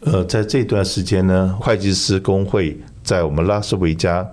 呃，在这段时间呢，会计师工会在我们拉斯维加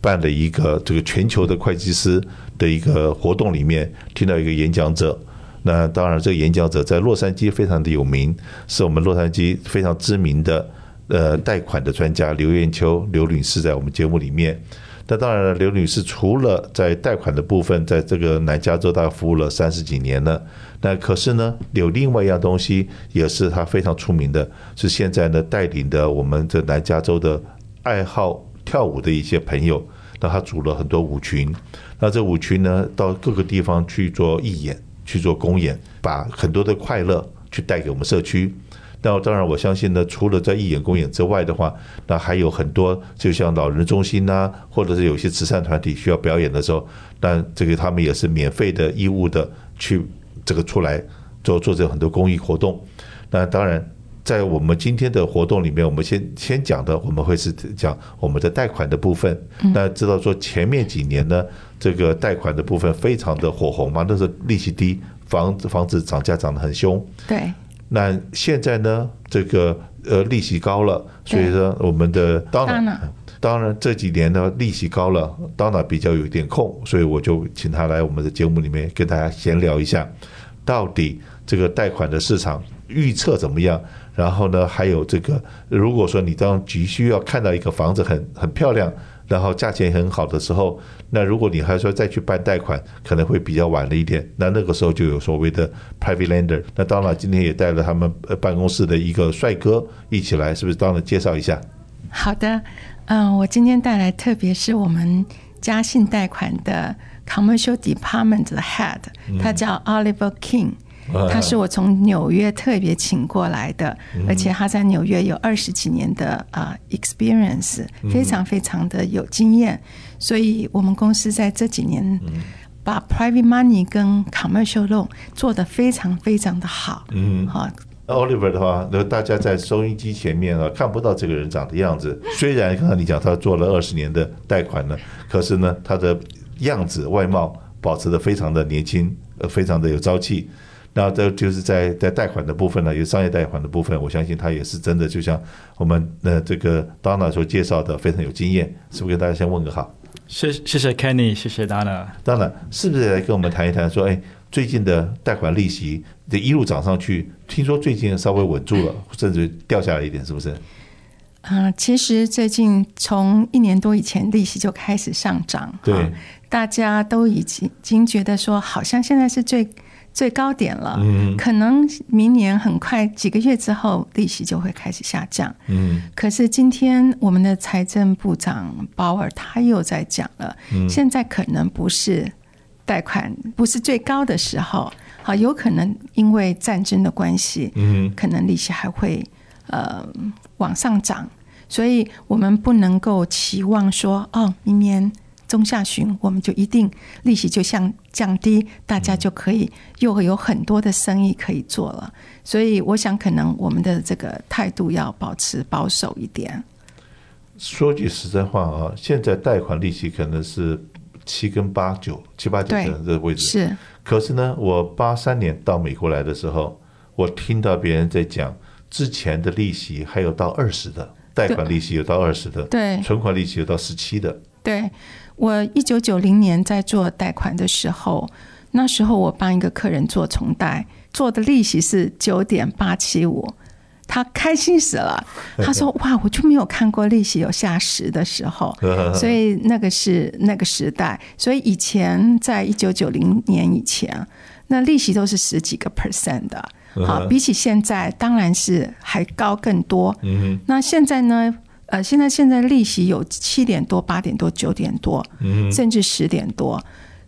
办了一个这个全球的会计师的一个活动里面，听到一个演讲者。那当然，这个演讲者在洛杉矶非常的有名，是我们洛杉矶非常知名的呃贷款的专家刘艳秋刘女士，在我们节目里面。那当然了，刘女士除了在贷款的部分，在这个南加州大概服务了三十几年了。那可是呢，有另外一样东西也是她非常出名的，是现在呢带领的我们这南加州的爱好跳舞的一些朋友，那她组了很多舞群。那这舞群呢，到各个地方去做义演。去做公演，把很多的快乐去带给我们社区。那当然，我相信呢，除了在义演公演之外的话，那还有很多，就像老人中心呐、啊，或者是有些慈善团体需要表演的时候，但这个他们也是免费的、义务的去这个出来做做这很多公益活动。那当然。在我们今天的活动里面，我们先先讲的，我们会是讲我们的贷款的部分。那知道说前面几年呢，这个贷款的部分非常的火红嘛，那时候利息低，房子房子涨价涨得很凶。对。那现在呢，这个呃利息高了，所以说我们的当然当然这几年呢利息高了，当然比较有点空，所以我就请他来我们的节目里面跟大家闲聊一下，到底这个贷款的市场预测怎么样？然后呢，还有这个，如果说你当急需要看到一个房子很很漂亮，然后价钱很好的时候，那如果你还说再去办贷款，可能会比较晚了一点。那那个时候就有所谓的 private lender。那当然，今天也带了他们办公室的一个帅哥一起来，是不是？当然介绍一下。好的，嗯，我今天带来特别是我们嘉信贷款的 commercial department 的 head，他叫 Oliver King。他是我从纽约特别请过来的，而且他在纽约有二十几年的啊 experience，非常非常的有经验，所以我们公司在这几年把 private money 跟 commercial loan 做得非常非常的好。嗯，好。Oliver 的话，那大家在收音机前面啊看不到这个人长的样子。虽然刚才你讲他做了二十年的贷款呢，可是呢，他的样子外貌保持的非常的年轻，呃，非常的有朝气。那这就是在在贷款的部分呢，有商业贷款的部分，我相信他也是真的，就像我们的这个 Donna 所介绍的，非常有经验。是不是跟大家先问个好？谢谢谢 Kenny，谢谢 Donna。Donna 是不是来跟我们谈一谈？说，哎，最近的贷款利息这一路涨上去，听说最近稍微稳住了，甚至掉下来一点，是不是？啊、呃，其实最近从一年多以前利息就开始上涨，对，大家都已经已经觉得说，好像现在是最。最高点了，可能明年很快几个月之后利息就会开始下降。嗯，可是今天我们的财政部长鲍尔他又在讲了，现在可能不是贷款不是最高的时候，好，有可能因为战争的关系，嗯，可能利息还会呃往上涨，所以我们不能够期望说哦，明年。中下旬，我们就一定利息就像降低，大家就可以又会有很多的生意可以做了。所以，我想可能我们的这个态度要保持保守一点。说句实在话啊，现在贷款利息可能是七跟八九七八九的这个位置是。可是呢，我八三年到美国来的时候，我听到别人在讲之前的利息还有到二十的贷款利息有到二十的，对，存款利息有到十七的，对。我一九九零年在做贷款的时候，那时候我帮一个客人做重贷，做的利息是九点八七五，他开心死了。他说：“哇，我就没有看过利息有下十的时候。”所以那个是那个时代。所以以前在一九九零年以前，那利息都是十几个 percent 的。好，比起现在当然是还高更多。那现在呢？呃，现在现在利息有七点多、八点多、九点多，甚至十点多，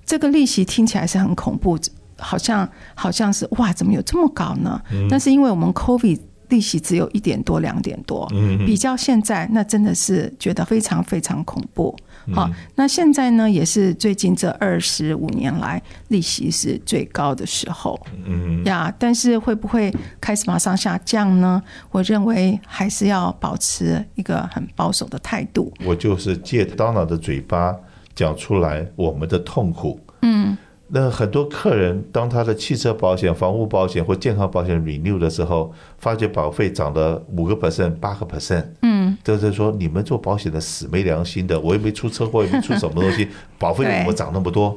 这个利息听起来是很恐怖，好像好像是哇，怎么有这么高呢？但是因为我们 COVID。利息只有一点多、两点多，比较现在那真的是觉得非常非常恐怖。好，那现在呢也是最近这二十五年来利息是最高的时候。嗯呀，但是会不会开始马上下降呢？我认为还是要保持一个很保守的态度。我就是借 Donald 的嘴巴讲出来我们的痛苦。嗯，那很多客人当他的汽车保险、房屋保险或健康保险 renew 的时候，发觉保费涨了五个 percent、八个 percent，嗯，就是说你们做保险的死没良心的，我又没出车祸，也没出什么东西，保费为什么涨那么多？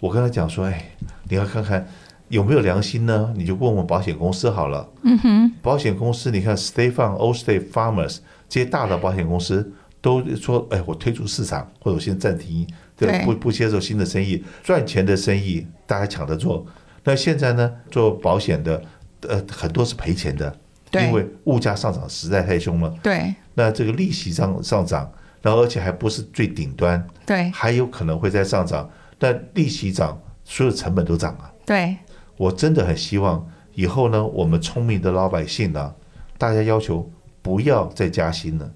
我跟他讲说，哎，你要看看有没有良心呢？你就问问保险公司好了。嗯哼，保险公司，你看 State Farm、Old State、Farmers 这些大的保险公司都说，哎，我退出市场，或者我先暂停。对，不不接受新的生意，赚钱的生意大家抢着做。那现在呢，做保险的，呃，很多是赔钱的，对，因为物价上涨实在太凶了。对，那这个利息上上涨，然后而且还不是最顶端，对，还有可能会再上涨。但利息涨，所有成本都涨了。对，我真的很希望以后呢，我们聪明的老百姓呢，大家要求不要再加薪了，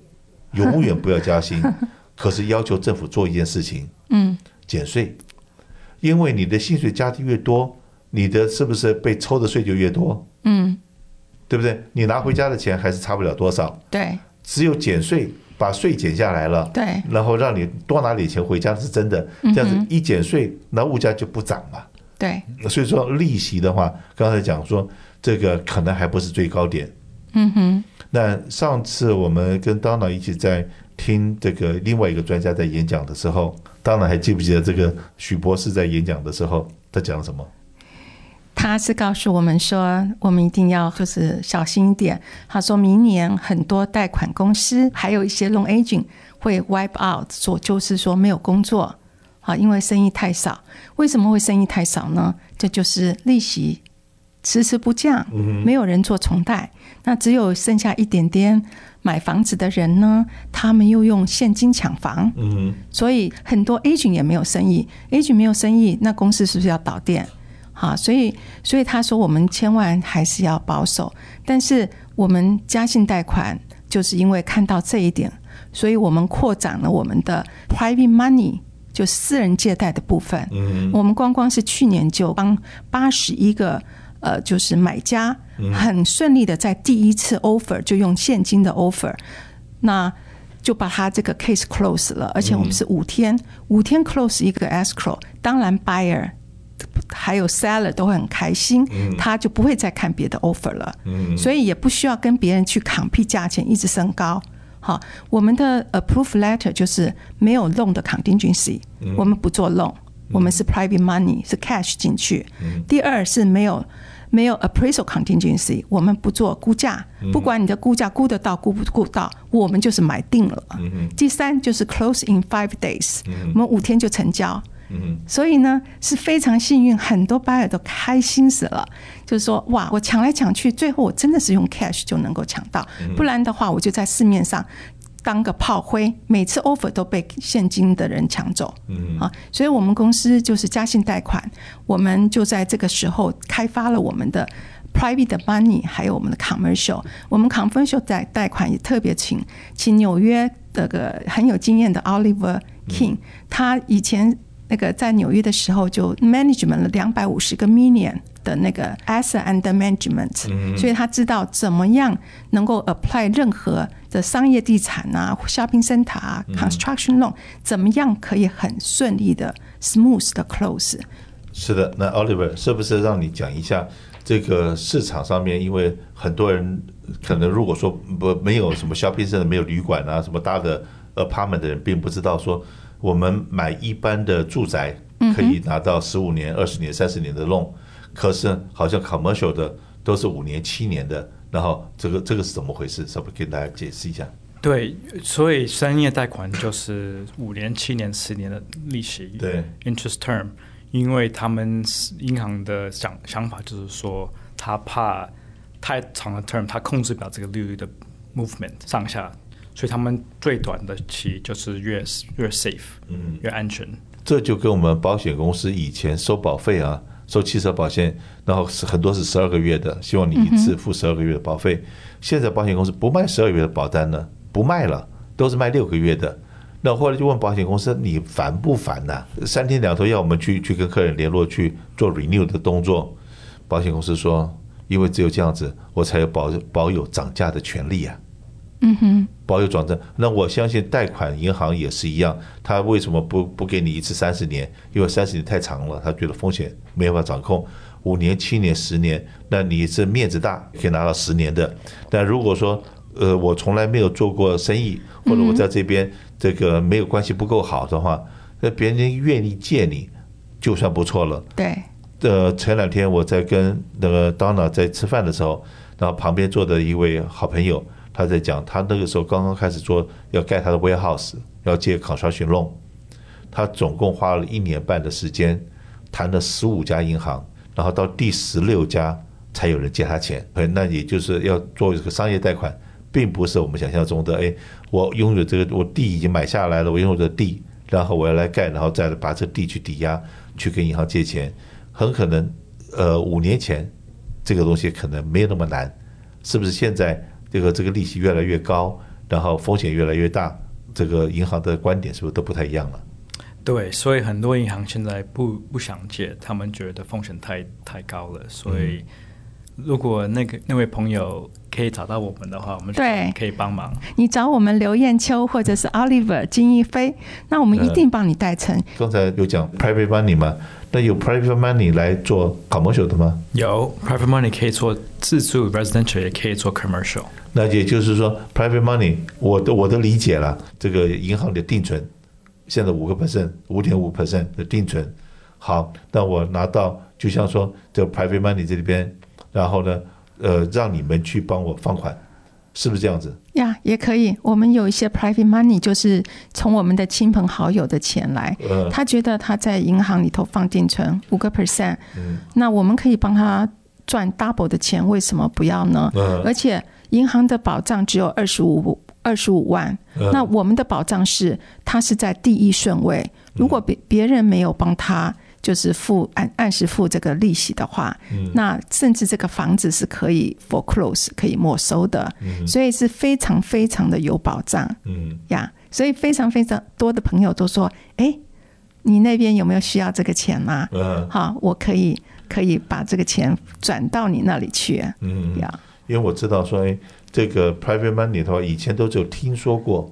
永远不要加薪。可是要求政府做一件事情，嗯，减税，因为你的薪水加的越多，你的是不是被抽的税就越多？嗯，对不对？你拿回家的钱还是差不了多少。对，只有减税，把税减下来了，对，然后让你多拿点钱回家是真的。这样子一减税，那物价就不涨了。对，所以说利息的话，刚才讲说这个可能还不是最高点。嗯哼。那上次我们跟 Donna 一起在。听这个另外一个专家在演讲的时候，当然还记不记得这个许博士在演讲的时候，他讲什么？他是告诉我们说，我们一定要就是小心一点。他说明年很多贷款公司还有一些 loan agent 会 wipe out，说就是说没有工作啊，因为生意太少。为什么会生意太少呢？这就是利息迟迟不降，没有人做重贷，那只有剩下一点点。买房子的人呢，他们又用现金抢房，嗯，所以很多 agent 也没有生意，agent 没有生意，那公司是不是要倒店？好，所以所以他说我们千万还是要保守，但是我们嘉信贷款就是因为看到这一点，所以我们扩展了我们的 private money，就私人借贷的部分，嗯，我们光光是去年就帮八十一个。呃，就是买家很顺利的在第一次 offer 就用现金的 offer，那就把他这个 case close 了，而且我们是五天，五天 close 一个 escrow，当然 buyer 还有 seller 都会很开心，他就不会再看别的 offer 了，所以也不需要跟别人去 compete 价钱一直升高。好，我们的 approve letter 就是没有 loan 的 contingency，我们不做 loan。我们是 private money，是 cash 进去。第二是没有没有 appraisal contingency，我们不做估价，不管你的估价估得到估不估到，我们就是买定了。第三就是 close in five days，我们五天就成交。所以呢是非常幸运，很多 buyer 都开心死了，就是说哇，我抢来抢去，最后我真的是用 cash 就能够抢到，不然的话我就在市面上。当个炮灰，每次 offer 都被现金的人抢走，嗯。啊，所以我们公司就是嘉信贷款，我们就在这个时候开发了我们的 private money，还有我们的 commercial，我们 commercial 贷贷款也特别请请纽约的个很有经验的 Oliver King，他以前那个在纽约的时候就 management 了两百五十个 million。的那个 asset under management，所以他知道怎么样能够 apply 任何的商业地产啊、shopping center 啊、construction loan，怎么样可以很顺利的 smooth 的 close。是的，那 Oliver 是不是让你讲一下这个市场上面？因为很多人可能如果说不没有什么 shopping center、没有旅馆啊、什么大的 apartment 的人，并不知道说我们买一般的住宅可以拿到十五年、二十年、三十年的 loan。可是好像 commercial 的都是五年、七年的，然后这个这个是怎么回事？是不是给大家解释一下？对，所以商业贷款就是五年、七年、十年的利息，对，interest term，因为他们银行的想想法就是说，他怕太长的 term，他控制不了这个利率的 movement 上下，所以他们最短的期就是越越 safe，嗯，越安全。这就跟我们保险公司以前收保费啊。收汽车保险，然后是很多是十二个月的，希望你一次付十二个月的保费。现在保险公司不卖十二个月的保单了，不卖了，都是卖六个月的。那后来就问保险公司：“你烦不烦呐？三天两头要我们去去跟客人联络去做 renew 的动作。”保险公司说：“因为只有这样子，我才有保保有涨价的权利啊。”嗯哼，保有转正。那我相信贷款银行也是一样，他为什么不不给你一次三十年？因为三十年太长了，他觉得风险没办法掌控。五年、七年、十年，那你是面子大，可以拿到十年的。但如果说，呃，我从来没有做过生意，或者我在这边这个没有关系不够好的话，那别人愿意借你，就算不错了。对。呃，前两天我在跟那个 Donna 在吃饭的时候，然后旁边坐的一位好朋友，他在讲，他那个时候刚刚开始做，要盖他的 warehouse，要借 construction loan，他总共花了一年半的时间，谈了十五家银行。然后到第十六家才有人借他钱，那也就是要做这个商业贷款，并不是我们想象中的。哎，我拥有这个，我地已经买下来了，我拥有这地，然后我要来盖，然后再把这地去抵押，去跟银行借钱。很可能，呃，五年前这个东西可能没有那么难，是不是？现在这个这个利息越来越高，然后风险越来越大，这个银行的观点是不是都不太一样了？对，所以很多银行现在不不想借，他们觉得风险太太高了。所以，如果那个那位朋友可以找到我们的话，我们对可以帮忙。你找我们刘艳秋或者是 Oliver 金一飞，那我们一定帮你代成。刚才有讲 private money 吗？那有 private money 来做 commercial 的吗？有 private money 可以做自住 residential，也可以做 commercial。那也就是说 private money，我的我的理解了，这个银行的定存。现在五个 percent，五点五 percent 的定存，好，那我拿到就像说这 private money 这里边，然后呢，呃，让你们去帮我放款，是不是这样子？呀，也可以。我们有一些 private money，就是从我们的亲朋好友的钱来，呃、他觉得他在银行里头放定存五个 percent，那我们可以帮他赚 double 的钱，为什么不要呢？呃、而且银行的保障只有二十五。二十五万，那我们的保障是，他是在第一顺位。如果别别人没有帮他，就是付按按时付这个利息的话，那甚至这个房子是可以 foreclose 可以没收的，所以是非常非常的有保障。嗯呀，所以非常非常多的朋友都说，哎，你那边有没有需要这个钱啊？嗯？好，我可以可以把这个钱转到你那里去。嗯呀，因为我知道说。哎这个 private money 的话，以前都只有听说过。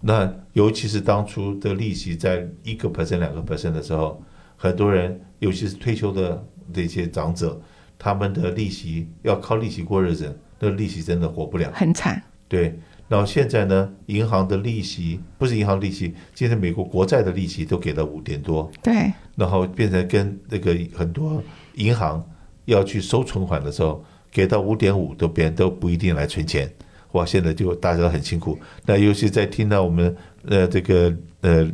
那尤其是当初的利息在一个 percent、两个 percent 的时候，很多人，尤其是退休的这些长者，他们的利息要靠利息过日子，那利息真的活不了，很惨。对，然后现在呢，银行的利息不是银行利息，现在美国国债的利息都给了五点多。对，然后变成跟那个很多银行要去收存款的时候。给到五点五，都别人都不一定来存钱，哇！现在就大家都很辛苦。那尤其在听到我们呃这个呃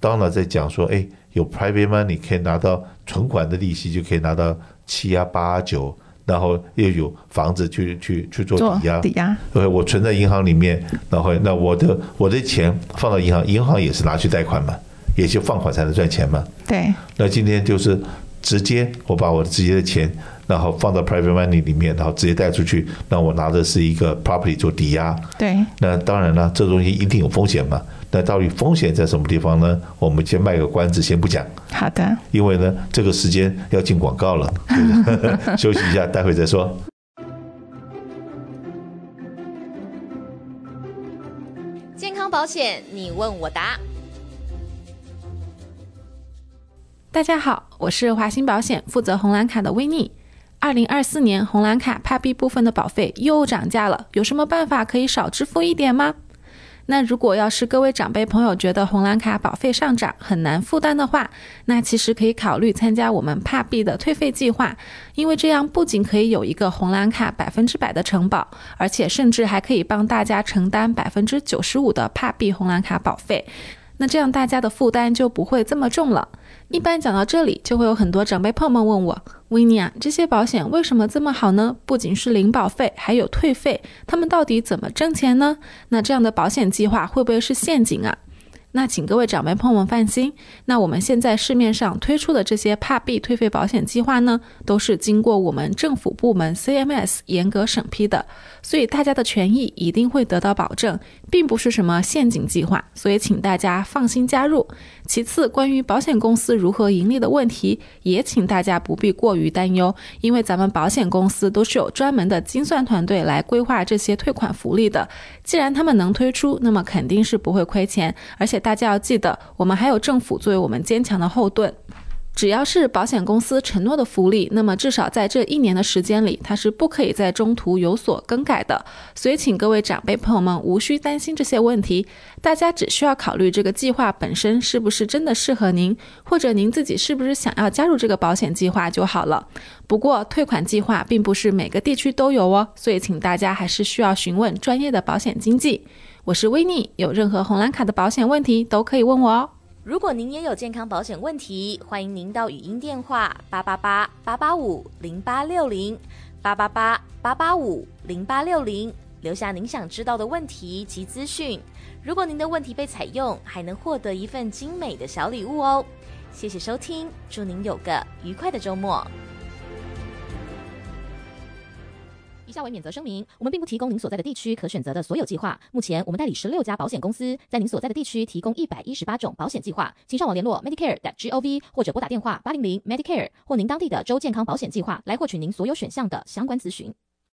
Donna 在讲说，哎，有 private money 可以拿到存款的利息，就可以拿到七啊八啊九，然后又有房子去去去做抵押，抵押。对，我存在银行里面，然后那我的我的钱放到银行，银行也是拿去贷款嘛，也就放款才能赚钱嘛。对。那今天就是直接我把我的直接的钱。然后放到 private money 里面，然后直接贷出去。那我拿的是一个 property 做抵押。对。那当然了，这东西一定有风险嘛。那到底风险在什么地方呢？我们先卖个关子，先不讲。好的。因为呢，这个时间要进广告了，休息一下，待会再说。健康保险，你问我答。大家好，我是华兴保险负责红蓝卡的威尼。二零二四年红蓝卡 Part B 部分的保费又涨价了，有什么办法可以少支付一点吗？那如果要是各位长辈朋友觉得红蓝卡保费上涨很难负担的话，那其实可以考虑参加我们帕币的退费计划，因为这样不仅可以有一个红蓝卡百分之百的承保，而且甚至还可以帮大家承担百分之九十五的帕币红蓝卡保费。那这样大家的负担就不会这么重了。一般讲到这里，就会有很多长辈朋友们问我：“维尼啊，这些保险为什么这么好呢？不仅是零保费，还有退费，他们到底怎么挣钱呢？那这样的保险计划会不会是陷阱啊？”那请各位长辈朋友们放心，那我们现在市面上推出的这些帕币退费保险计划呢，都是经过我们政府部门 CMS 严格审批的，所以大家的权益一定会得到保证，并不是什么陷阱计划，所以请大家放心加入。其次，关于保险公司如何盈利的问题，也请大家不必过于担忧，因为咱们保险公司都是有专门的精算团队来规划这些退款福利的。既然他们能推出，那么肯定是不会亏钱，而且大家要记得，我们还有政府作为我们坚强的后盾。只要是保险公司承诺的福利，那么至少在这一年的时间里，它是不可以在中途有所更改的。所以，请各位长辈朋友们无需担心这些问题，大家只需要考虑这个计划本身是不是真的适合您，或者您自己是不是想要加入这个保险计划就好了。不过，退款计划并不是每个地区都有哦，所以请大家还是需要询问专业的保险经纪。我是威尼，有任何红蓝卡的保险问题都可以问我哦。如果您也有健康保险问题，欢迎您到语音电话八八八八八五零八六零八八八八八五零八六零留下您想知道的问题及资讯。如果您的问题被采用，还能获得一份精美的小礼物哦。谢谢收听，祝您有个愉快的周末。以下为免责声明，我们并不提供您所在的地区可选择的所有计划。目前，我们代理十六家保险公司，在您所在的地区提供一百一十八种保险计划，请上网联络 Medicare.gov 或者拨打电话八零零 Medicare 或您当地的州健康保险计划来获取您所有选项的相关咨询。